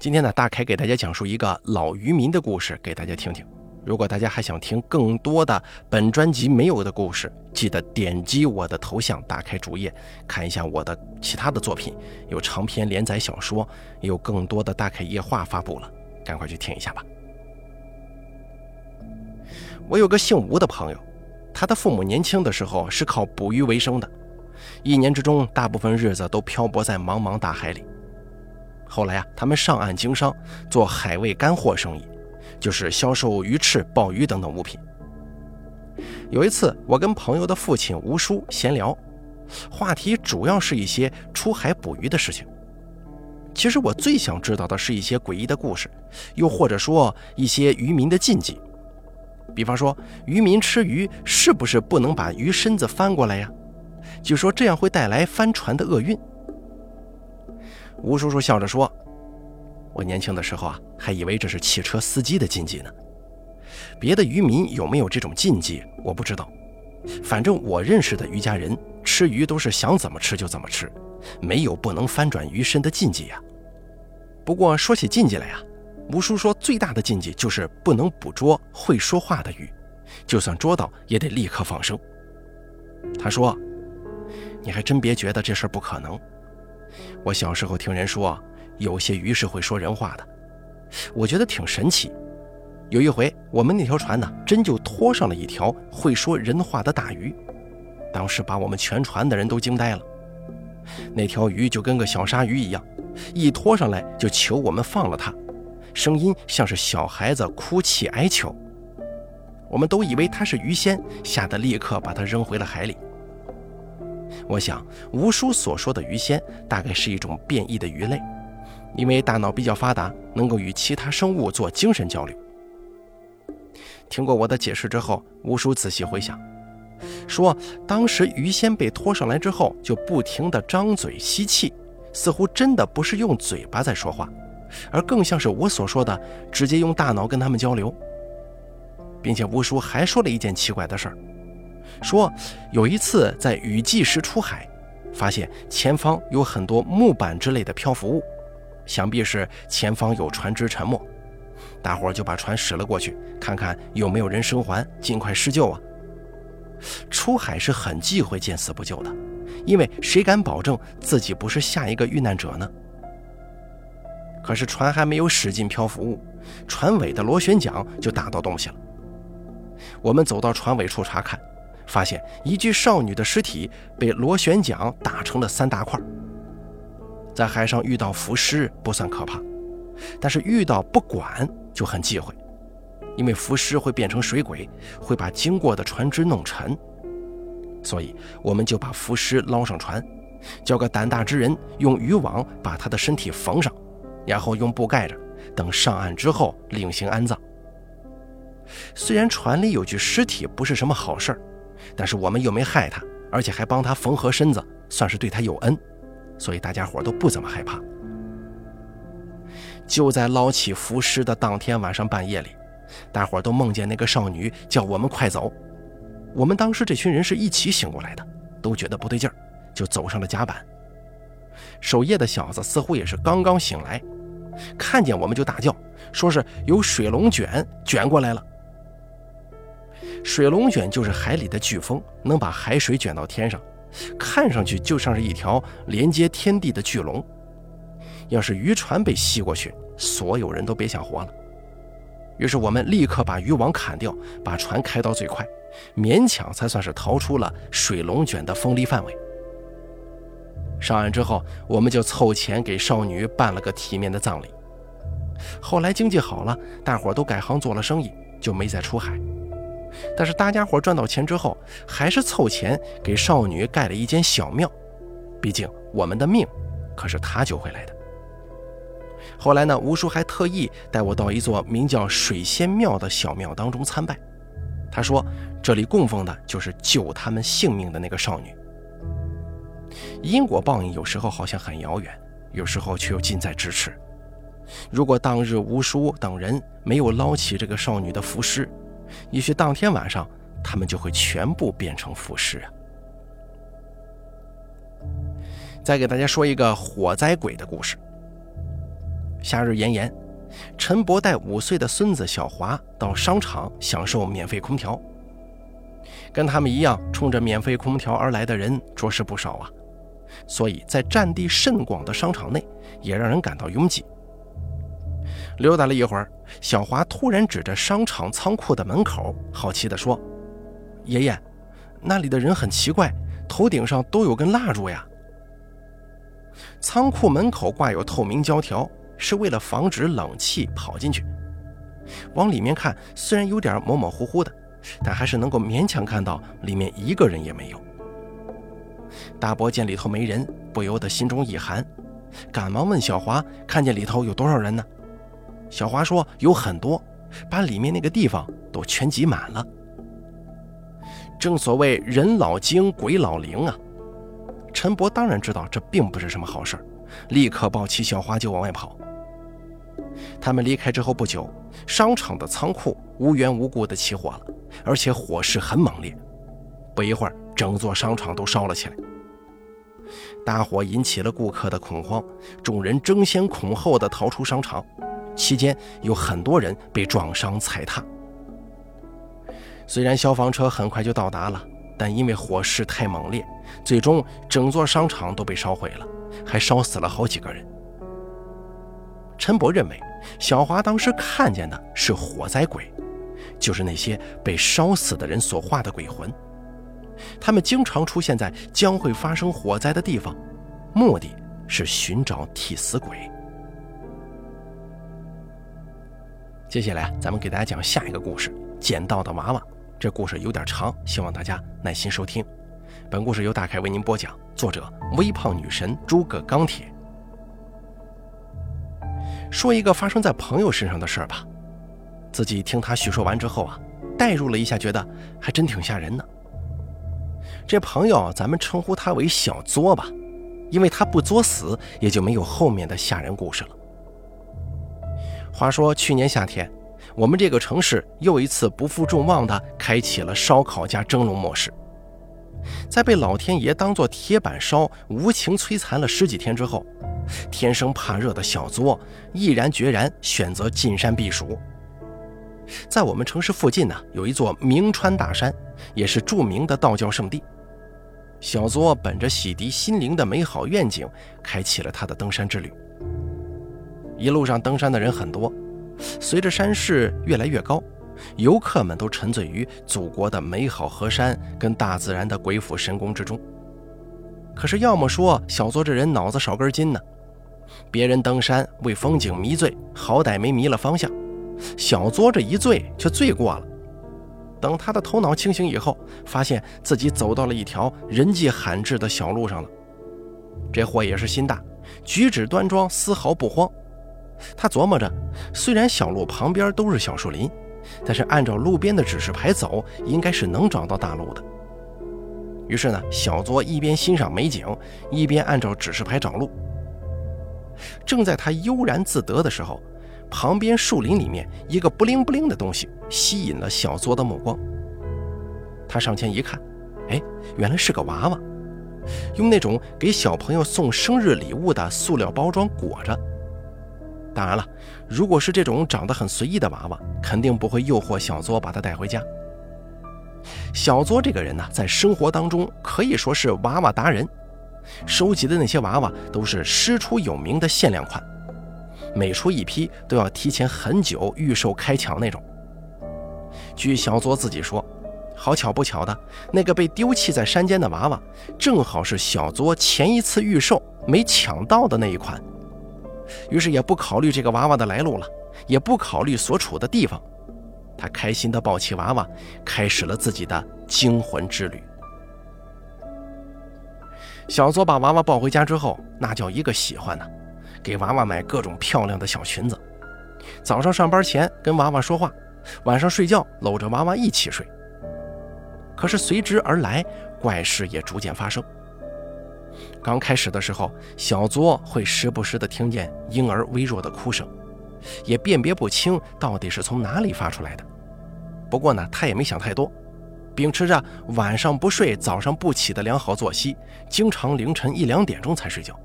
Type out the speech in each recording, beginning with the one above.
今天呢，大凯给大家讲述一个老渔民的故事，给大家听听。如果大家还想听更多的本专辑没有的故事，记得点击我的头像，打开主页，看一下我的其他的作品，有长篇连载小说，有更多的大凯夜话发布了，赶快去听一下吧。我有个姓吴的朋友，他的父母年轻的时候是靠捕鱼为生的，一年之中大部分日子都漂泊在茫茫大海里。后来啊，他们上岸经商，做海味干货生意，就是销售鱼翅、鲍鱼等等物品。有一次，我跟朋友的父亲吴叔闲聊，话题主要是一些出海捕鱼的事情。其实我最想知道的是一些诡异的故事，又或者说一些渔民的禁忌。比方说，渔民吃鱼是不是不能把鱼身子翻过来呀？据说这样会带来翻船的厄运。吴叔叔笑着说：“我年轻的时候啊，还以为这是汽车司机的禁忌呢。别的渔民有没有这种禁忌，我不知道。反正我认识的渔家人吃鱼都是想怎么吃就怎么吃，没有不能翻转鱼身的禁忌呀。不过说起禁忌来呀，吴叔说最大的禁忌就是不能捕捉会说话的鱼，就算捉到也得立刻放生。他说：‘你还真别觉得这事儿不可能。’”我小时候听人说，有些鱼是会说人话的，我觉得挺神奇。有一回，我们那条船呢，真就拖上了一条会说人话的大鱼，当时把我们全船的人都惊呆了。那条鱼就跟个小鲨鱼一样，一拖上来就求我们放了它，声音像是小孩子哭泣哀求。我们都以为它是鱼仙，吓得立刻把它扔回了海里。我想，吴叔所说的鱼仙大概是一种变异的鱼类，因为大脑比较发达，能够与其他生物做精神交流。听过我的解释之后，吴叔仔细回想，说当时鱼仙被拖上来之后，就不停地张嘴吸气，似乎真的不是用嘴巴在说话，而更像是我所说的，直接用大脑跟他们交流。并且吴叔还说了一件奇怪的事儿。说有一次在雨季时出海，发现前方有很多木板之类的漂浮物，想必是前方有船只沉没，大伙就把船驶了过去，看看有没有人生还，尽快施救啊。出海是很忌讳见死不救的，因为谁敢保证自己不是下一个遇难者呢？可是船还没有驶进漂浮物，船尾的螺旋桨就打到东西了。我们走到船尾处查看。发现一具少女的尸体被螺旋桨打成了三大块。在海上遇到浮尸不算可怕，但是遇到不管就很忌讳，因为浮尸会变成水鬼，会把经过的船只弄沉。所以我们就把浮尸捞上船，叫个胆大之人用渔网把他的身体缝上，然后用布盖着，等上岸之后另行安葬。虽然船里有具尸体不是什么好事儿。但是我们又没害他，而且还帮他缝合身子，算是对他有恩，所以大家伙都不怎么害怕。就在捞起浮尸的当天晚上半夜里，大伙都梦见那个少女叫我们快走。我们当时这群人是一起醒过来的，都觉得不对劲儿，就走上了甲板。守夜的小子似乎也是刚刚醒来，看见我们就大叫，说是有水龙卷卷过来了。水龙卷就是海里的飓风，能把海水卷到天上，看上去就像是一条连接天地的巨龙。要是渔船被吸过去，所有人都别想活了。于是我们立刻把渔网砍掉，把船开到最快，勉强才算是逃出了水龙卷的风力范围。上岸之后，我们就凑钱给少女办了个体面的葬礼。后来经济好了，大伙都改行做了生意，就没再出海。但是大家伙赚到钱之后，还是凑钱给少女盖了一间小庙，毕竟我们的命可是他救回来的。后来呢，吴叔还特意带我到一座名叫水仙庙的小庙当中参拜，他说这里供奉的就是救他们性命的那个少女。因果报应有时候好像很遥远，有时候却又近在咫尺。如果当日吴叔等人没有捞起这个少女的浮尸，也许当天晚上，他们就会全部变成腐尸啊！再给大家说一个火灾鬼的故事。夏日炎炎，陈伯带五岁的孙子小华到商场享受免费空调。跟他们一样冲着免费空调而来的人着实不少啊，所以在占地甚广的商场内也让人感到拥挤。溜达了一会儿，小华突然指着商场仓库的门口，好奇地说：“爷爷，那里的人很奇怪，头顶上都有根蜡烛呀。”仓库门口挂有透明胶条，是为了防止冷气跑进去。往里面看，虽然有点模模糊糊的。但还是能够勉强看到里面一个人也没有。大伯见里头没人，不由得心中一寒，赶忙问小华：“看见里头有多少人呢？”小华说：“有很多，把里面那个地方都全挤满了。”正所谓人老精，鬼老灵啊！陈伯当然知道这并不是什么好事立刻抱起小华就往外跑。他们离开之后不久，商场的仓库无缘无故的起火了。而且火势很猛烈，不一会儿，整座商场都烧了起来。大火引起了顾客的恐慌，众人争先恐后的逃出商场，期间有很多人被撞伤踩踏。虽然消防车很快就到达了，但因为火势太猛烈，最终整座商场都被烧毁了，还烧死了好几个人。陈伯认为，小华当时看见的是火灾鬼。就是那些被烧死的人所化的鬼魂，他们经常出现在将会发生火灾的地方，目的是寻找替死鬼。接下来，咱们给大家讲下一个故事：捡到的娃娃。这故事有点长，希望大家耐心收听。本故事由大凯为您播讲，作者微胖女神诸葛钢铁。说一个发生在朋友身上的事儿吧。自己听他叙说完之后啊，代入了一下，觉得还真挺吓人的。这朋友，咱们称呼他为小作吧，因为他不作死，也就没有后面的吓人故事了。话说去年夏天，我们这个城市又一次不负众望地开启了烧烤加蒸笼模式。在被老天爷当做铁板烧无情摧残了十几天之后，天生怕热的小作毅然决然选择进山避暑。在我们城市附近呢，有一座名川大山，也是著名的道教圣地。小作本着洗涤心灵的美好愿景，开启了他的登山之旅。一路上登山的人很多，随着山势越来越高，游客们都沉醉于祖国的美好河山跟大自然的鬼斧神工之中。可是，要么说小作这人脑子少根筋呢，别人登山为风景迷醉，好歹没迷了方向。小作这一醉却醉过了。等他的头脑清醒以后，发现自己走到了一条人迹罕至的小路上了。这货也是心大，举止端庄，丝毫不慌。他琢磨着，虽然小路旁边都是小树林，但是按照路边的指示牌走，应该是能找到大路的。于是呢，小作一边欣赏美景，一边按照指示牌找路。正在他悠然自得的时候，旁边树林里面，一个不灵不灵的东西吸引了小作的目光。他上前一看，哎，原来是个娃娃，用那种给小朋友送生日礼物的塑料包装裹着。当然了，如果是这种长得很随意的娃娃，肯定不会诱惑小作把它带回家。小作这个人呢，在生活当中可以说是娃娃达人，收集的那些娃娃都是师出有名的限量款。每出一批都要提前很久预售开抢那种。据小作自己说，好巧不巧的，那个被丢弃在山间的娃娃，正好是小作前一次预售没抢到的那一款。于是也不考虑这个娃娃的来路了，也不考虑所处的地方，他开心地抱起娃娃，开始了自己的惊魂之旅。小左把娃娃抱回家之后，那叫一个喜欢呢。给娃娃买各种漂亮的小裙子，早上上班前跟娃娃说话，晚上睡觉搂着娃娃一起睡。可是随之而来，怪事也逐渐发生。刚开始的时候，小作会时不时的听见婴儿微弱的哭声，也辨别不清到底是从哪里发出来的。不过呢，他也没想太多，秉持着晚上不睡，早上不起的良好作息，经常凌晨一两点钟才睡觉。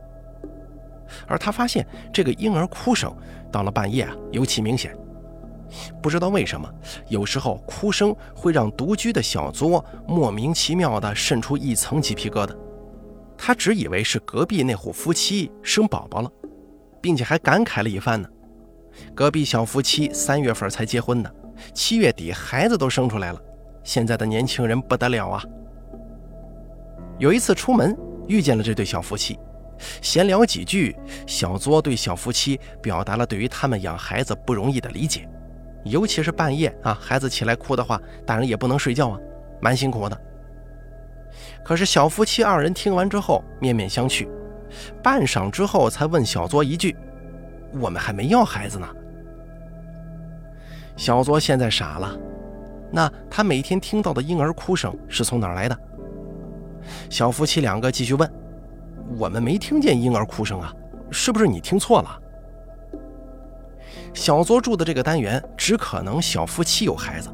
而他发现这个婴儿哭声到了半夜啊尤其明显。不知道为什么，有时候哭声会让独居的小作莫名其妙地渗出一层鸡皮疙瘩。他只以为是隔壁那户夫妻生宝宝了，并且还感慨了一番呢。隔壁小夫妻三月份才结婚的，七月底孩子都生出来了。现在的年轻人不得了啊！有一次出门遇见了这对小夫妻，闲聊几句，小作对小夫妻表达了对于他们养孩子不容易的理解。尤其是半夜啊，孩子起来哭的话，大人也不能睡觉啊，蛮辛苦的。可是小夫妻二人听完之后面面相觑，半晌之后才问小作一句：“我们还没要孩子呢。”小作现在傻了，那他每天听到的婴儿哭声是从哪儿来的？小夫妻两个继续问：“我们没听见婴儿哭声啊，是不是你听错了？”小作住的这个单元只可能小夫妻有孩子，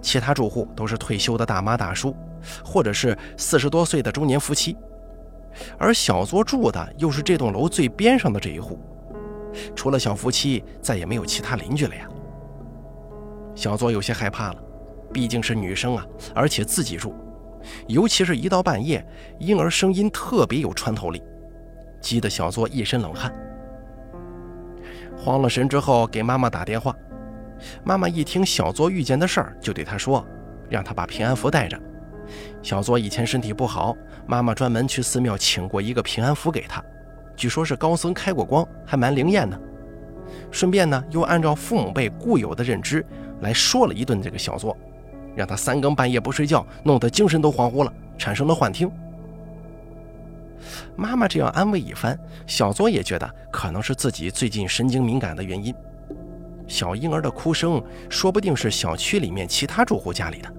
其他住户都是退休的大妈大叔，或者是四十多岁的中年夫妻。而小作住的又是这栋楼最边上的这一户，除了小夫妻，再也没有其他邻居了呀。小作有些害怕了，毕竟是女生啊，而且自己住，尤其是一到半夜，婴儿声音特别有穿透力，急得小作一身冷汗。慌了神之后，给妈妈打电话。妈妈一听小作遇见的事儿，就对他说：“让他把平安符带着。小作以前身体不好，妈妈专门去寺庙请过一个平安符给他，据说是高僧开过光，还蛮灵验的。顺便呢，又按照父母辈固有的认知来说了一顿这个小作，让他三更半夜不睡觉，弄得精神都恍惚了，产生了幻听。”妈妈这样安慰一番，小作也觉得可能是自己最近神经敏感的原因。小婴儿的哭声，说不定是小区里面其他住户家里的，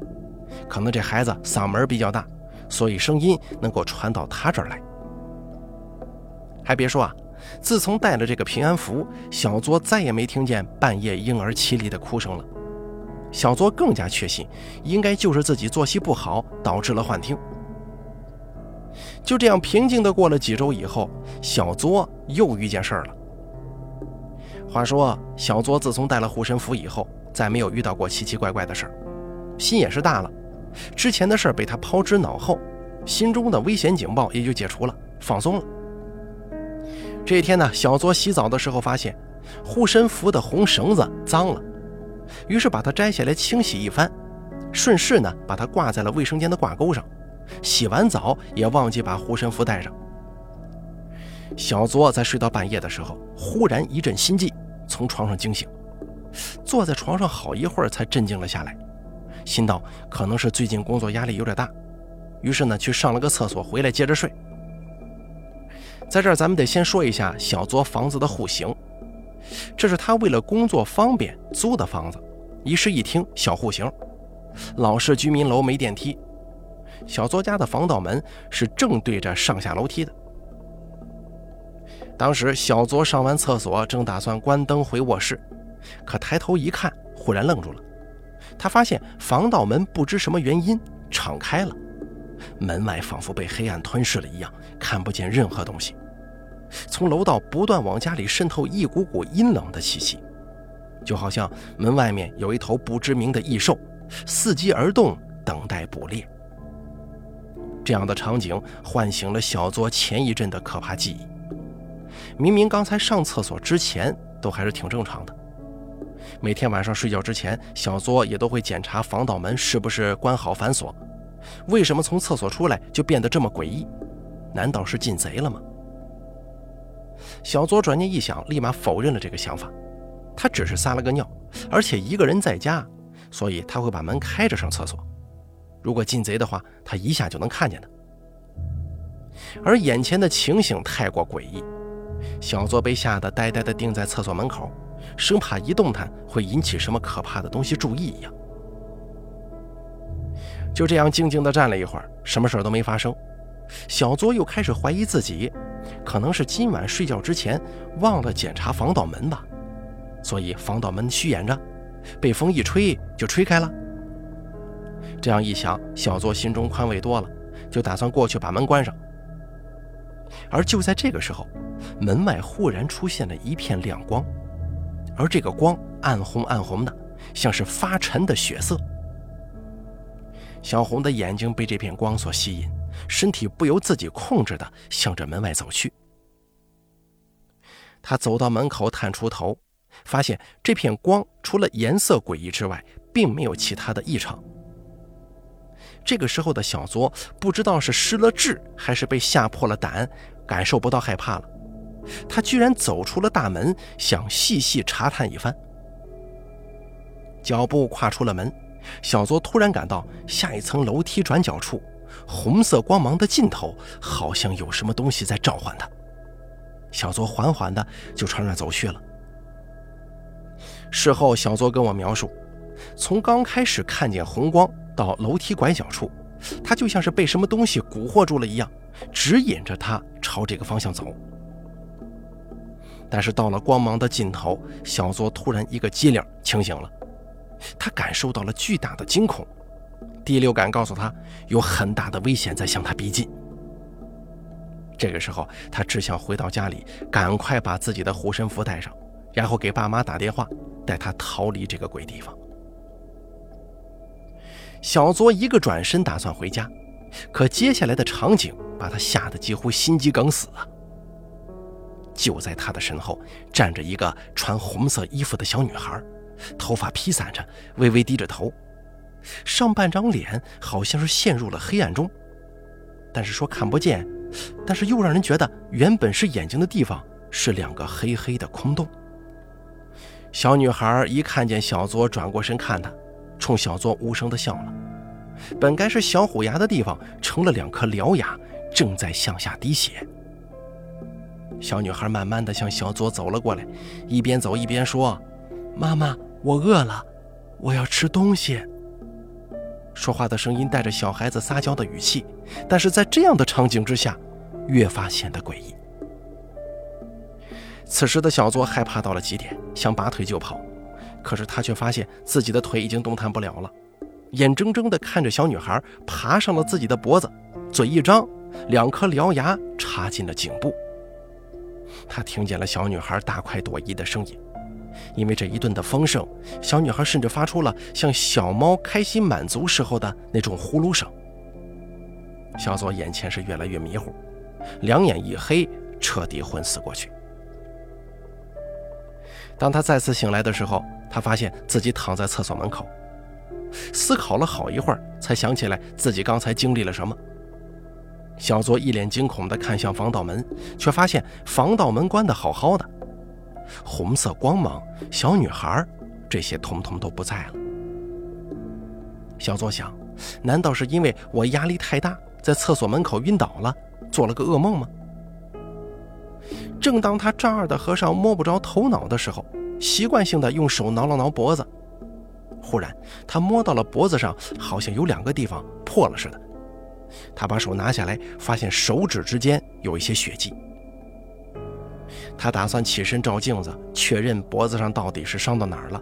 可能这孩子嗓门比较大，所以声音能够传到他这儿来。还别说啊，自从带了这个平安符，小作再也没听见半夜婴儿凄厉的哭声了。小作更加确信，应该就是自己作息不好导致了幻听。就这样平静地过了几周以后，小作又遇见事儿了。话说，小作自从带了护身符以后，再没有遇到过奇奇怪怪的事儿，心也是大了。之前的事儿被他抛之脑后，心中的危险警报也就解除了，放松了。这一天呢，小作洗澡的时候发现护身符的红绳子脏了，于是把它摘下来清洗一番，顺势呢把它挂在了卫生间的挂钩上。洗完澡也忘记把护身符带上。小作在睡到半夜的时候，忽然一阵心悸，从床上惊醒，坐在床上好一会儿才镇静了下来，心道可能是最近工作压力有点大，于是呢去上了个厕所，回来接着睡。在这儿咱们得先说一下小作房子的户型，这是他为了工作方便租的房子，一室一厅小户型，老式居民楼没电梯。小作家的防盗门是正对着上下楼梯的。当时小作上完厕所，正打算关灯回卧室，可抬头一看，忽然愣住了。他发现防盗门不知什么原因敞开了，门外仿佛被黑暗吞噬了一样，看不见任何东西。从楼道不断往家里渗透一股股阴冷的气息，就好像门外面有一头不知名的异兽，伺机而动，等待捕猎。这样的场景唤醒了小作前一阵的可怕记忆。明明刚才上厕所之前都还是挺正常的，每天晚上睡觉之前，小作也都会检查防盗门是不是关好反锁。为什么从厕所出来就变得这么诡异？难道是进贼了吗？小作转念一想，立马否认了这个想法。他只是撒了个尿，而且一个人在家，所以他会把门开着上厕所。如果进贼的话，他一下就能看见的。而眼前的情形太过诡异，小作被吓得呆呆地定在厕所门口，生怕一动弹会引起什么可怕的东西注意一样。就这样静静地站了一会儿，什么事儿都没发生。小作又开始怀疑自己，可能是今晚睡觉之前忘了检查防盗门吧，所以防盗门虚掩着，被风一吹就吹开了。这样一想，小作心中宽慰多了，就打算过去把门关上。而就在这个时候，门外忽然出现了一片亮光，而这个光暗红暗红的，像是发沉的血色。小红的眼睛被这片光所吸引，身体不由自己控制的向着门外走去。他走到门口，探出头，发现这片光除了颜色诡异之外，并没有其他的异常。这个时候的小作不知道是失了智，还是被吓破了胆，感受不到害怕了。他居然走出了大门，想细细查探一番。脚步跨出了门，小作突然感到下一层楼梯转角处，红色光芒的尽头，好像有什么东西在召唤他。小作缓缓的就朝那走去了。事后，小作跟我描述，从刚开始看见红光到楼梯拐角处，他就像是被什么东西蛊惑住了一样，指引着他朝这个方向走。但是到了光芒的尽头，小作突然一个机灵清醒了，他感受到了巨大的惊恐，第六感告诉他有很大的危险在向他逼近。这个时候，他只想回到家里，赶快把自己的护身符带上，然后给爸妈打电话，带他逃离这个鬼地方。小作一个转身，打算回家，可接下来的场景把他吓得几乎心肌梗死啊！就在他的身后站着一个穿红色衣服的小女孩，头发披散着，微微低着头，上半张脸好像是陷入了黑暗中，但是说看不见。但是又让人觉得，原本是眼睛的地方是两个黑黑的空洞。小女孩一看见小左转过身看她，冲小左无声的笑了。本该是小虎牙的地方，成了两颗獠牙，正在向下滴血。小女孩慢慢的向小作走了过来，一边走一边说：“妈妈，我饿了，我要吃东西。”说话的声音带着小孩子撒娇的语气，但是在这样的场景之下，越发显得诡异。此时的小作害怕到了极点，想拔腿就跑，可是他却发现自己的腿已经动弹不了了，眼睁睁地看着小女孩爬上了自己的脖子，嘴一张，两颗獠牙插进了颈部。他听见了小女孩大快朵颐的声音。因为这一顿的丰盛，小女孩甚至发出了像小猫开心满足时候的那种呼噜声。小左眼前是越来越迷糊，两眼一黑，彻底昏死过去。当他再次醒来的时候，他发现自己躺在厕所门口，思考了好一会儿，才想起来自己刚才经历了什么。小左一脸惊恐地看向防盗门，却发现防盗门关得好好的。红色光芒，小女孩，这些通通都不在了。小左想，难道是因为我压力太大，在厕所门口晕倒了，做了个噩梦吗？正当他丈二的和尚摸不着头脑的时候，习惯性的用手挠了挠脖子，忽然他摸到了脖子上，好像有两个地方破了似的。他把手拿下来，发现手指之间有一些血迹。他打算起身照镜子，确认脖子上到底是伤到哪儿了，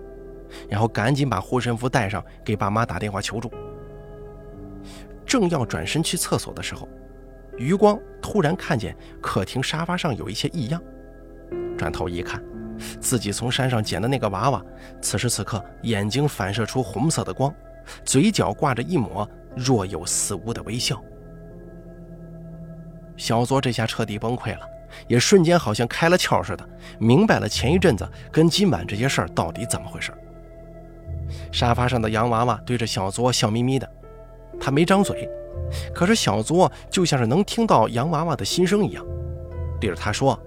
然后赶紧把护身符带上，给爸妈打电话求助。正要转身去厕所的时候，余光突然看见客厅沙发上有一些异样，转头一看，自己从山上捡的那个娃娃，此时此刻眼睛反射出红色的光，嘴角挂着一抹若有似无的微笑。小左这下彻底崩溃了。也瞬间好像开了窍似的，明白了前一阵子跟今晚这些事儿到底怎么回事。沙发上的洋娃娃对着小作笑眯眯的，他没张嘴，可是小作就像是能听到洋娃娃的心声一样，对着他说：“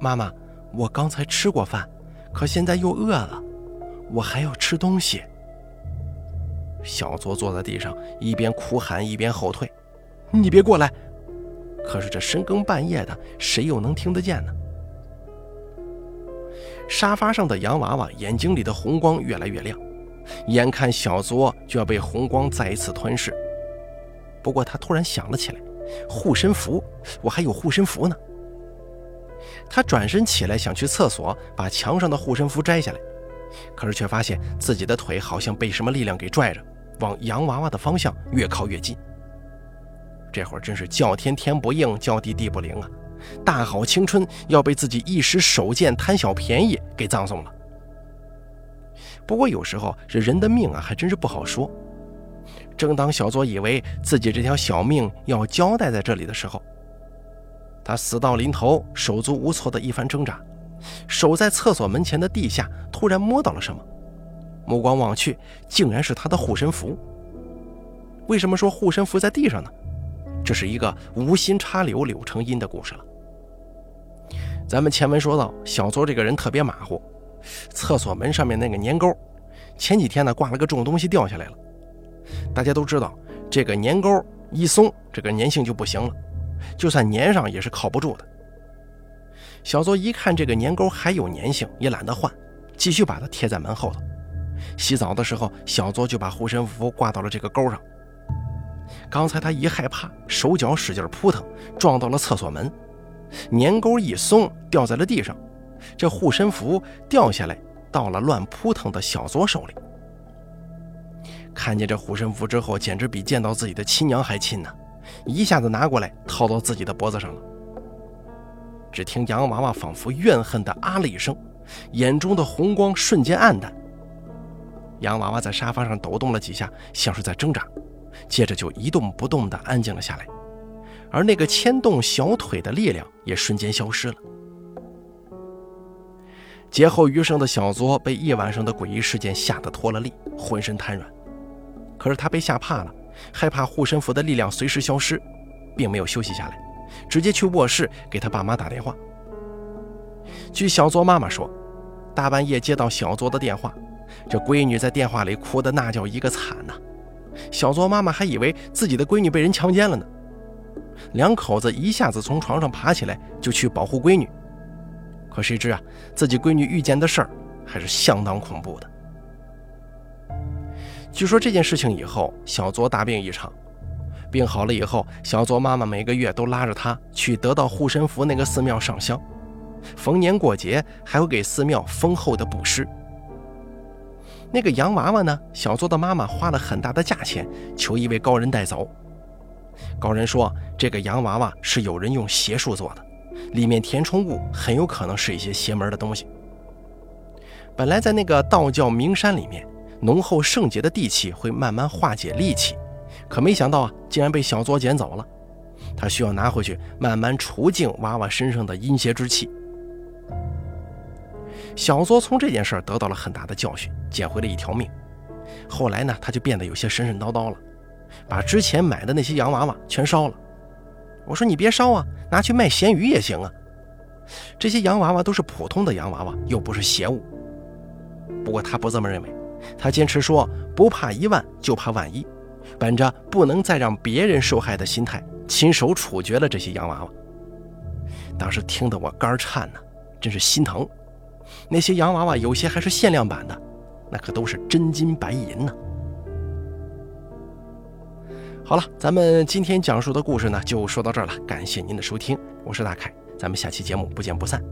妈妈，我刚才吃过饭，可现在又饿了，我还要吃东西。”小作坐在地上，一边哭喊一边后退：“你别过来！”可是这深更半夜的，谁又能听得见呢？沙发上的洋娃娃眼睛里的红光越来越亮，眼看小作就要被红光再一次吞噬。不过他突然想了起来，护身符，我还有护身符呢。他转身起来想去厕所，把墙上的护身符摘下来，可是却发现自己的腿好像被什么力量给拽着，往洋娃娃的方向越靠越近。这会儿真是叫天天不应，叫地地不灵啊！大好青春要被自己一时手贱贪小便宜给葬送了。不过有时候这人的命啊，还真是不好说。正当小作以为自己这条小命要交代在这里的时候，他死到临头，手足无措的一番挣扎，守在厕所门前的地下突然摸到了什么，目光望去，竟然是他的护身符。为什么说护身符在地上呢？这是一个无心插柳柳成荫的故事了。咱们前文说到，小作这个人特别马虎，厕所门上面那个粘钩，前几天呢挂了个重东西掉下来了。大家都知道，这个粘钩一松，这个粘性就不行了，就算粘上也是靠不住的。小作一看这个粘钩还有粘性，也懒得换，继续把它贴在门后头。洗澡的时候，小作就把护身符挂到了这个钩上。刚才他一害怕，手脚使劲扑腾，撞到了厕所门，粘钩一松，掉在了地上。这护身符掉下来，到了乱扑腾的小作手里。看见这护身符之后，简直比见到自己的亲娘还亲呢！一下子拿过来套到自己的脖子上了。只听洋娃娃仿佛怨恨的啊了一声，眼中的红光瞬间暗淡。洋娃娃在沙发上抖动了几下，像是在挣扎，接着就一动不动地安静了下来，而那个牵动小腿的力量也瞬间消失了。劫后余生的小作被一晚上的诡异事件吓得脱了力，浑身瘫软。可是他被吓怕了，害怕护身符的力量随时消失，并没有休息下来，直接去卧室给他爸妈打电话。据小作妈妈说，大半夜接到小作的电话，这闺女在电话里哭的那叫一个惨呐。小卓妈妈还以为自己的闺女被人强奸了呢，两口子一下子从床上爬起来就去保护闺女，可谁知啊，自己闺女遇见的事儿还是相当恐怖的。据说这件事情以后，小卓大病一场，病好了以后，小卓妈妈每个月都拉着他去得到护身符那个寺庙上香，逢年过节还会给寺庙丰厚的布施。那个洋娃娃呢，小作的妈妈花了很大的价钱求一位高人带走，高人说这个洋娃娃是有人用邪术做的，里面填充物很有可能是一些邪门的东西。本来在那个道教名山里面。浓厚圣洁的地气会慢慢化解戾气，可没想到啊，竟然被小作捡走了。他需要拿回去慢慢除净娃娃身上的阴邪之气。小作从这件事得到了很大的教训，捡回了一条命。后来呢，他就变得有些神神叨叨了，把之前买的那些洋娃娃全烧了。我说你别烧啊，拿去卖咸鱼也行啊。这些洋娃娃都是普通的洋娃娃，又不是邪物。不过他不这么认为。他坚持说：“不怕一万，就怕万一。”本着不能再让别人受害的心态，亲手处决了这些洋娃娃。当时听得我肝颤呢，真是心疼。那些洋娃娃有些还是限量版的，那可都是真金白银呢。好了，咱们今天讲述的故事呢，就说到这儿了。感谢您的收听，我是大凯，咱们下期节目不见不散。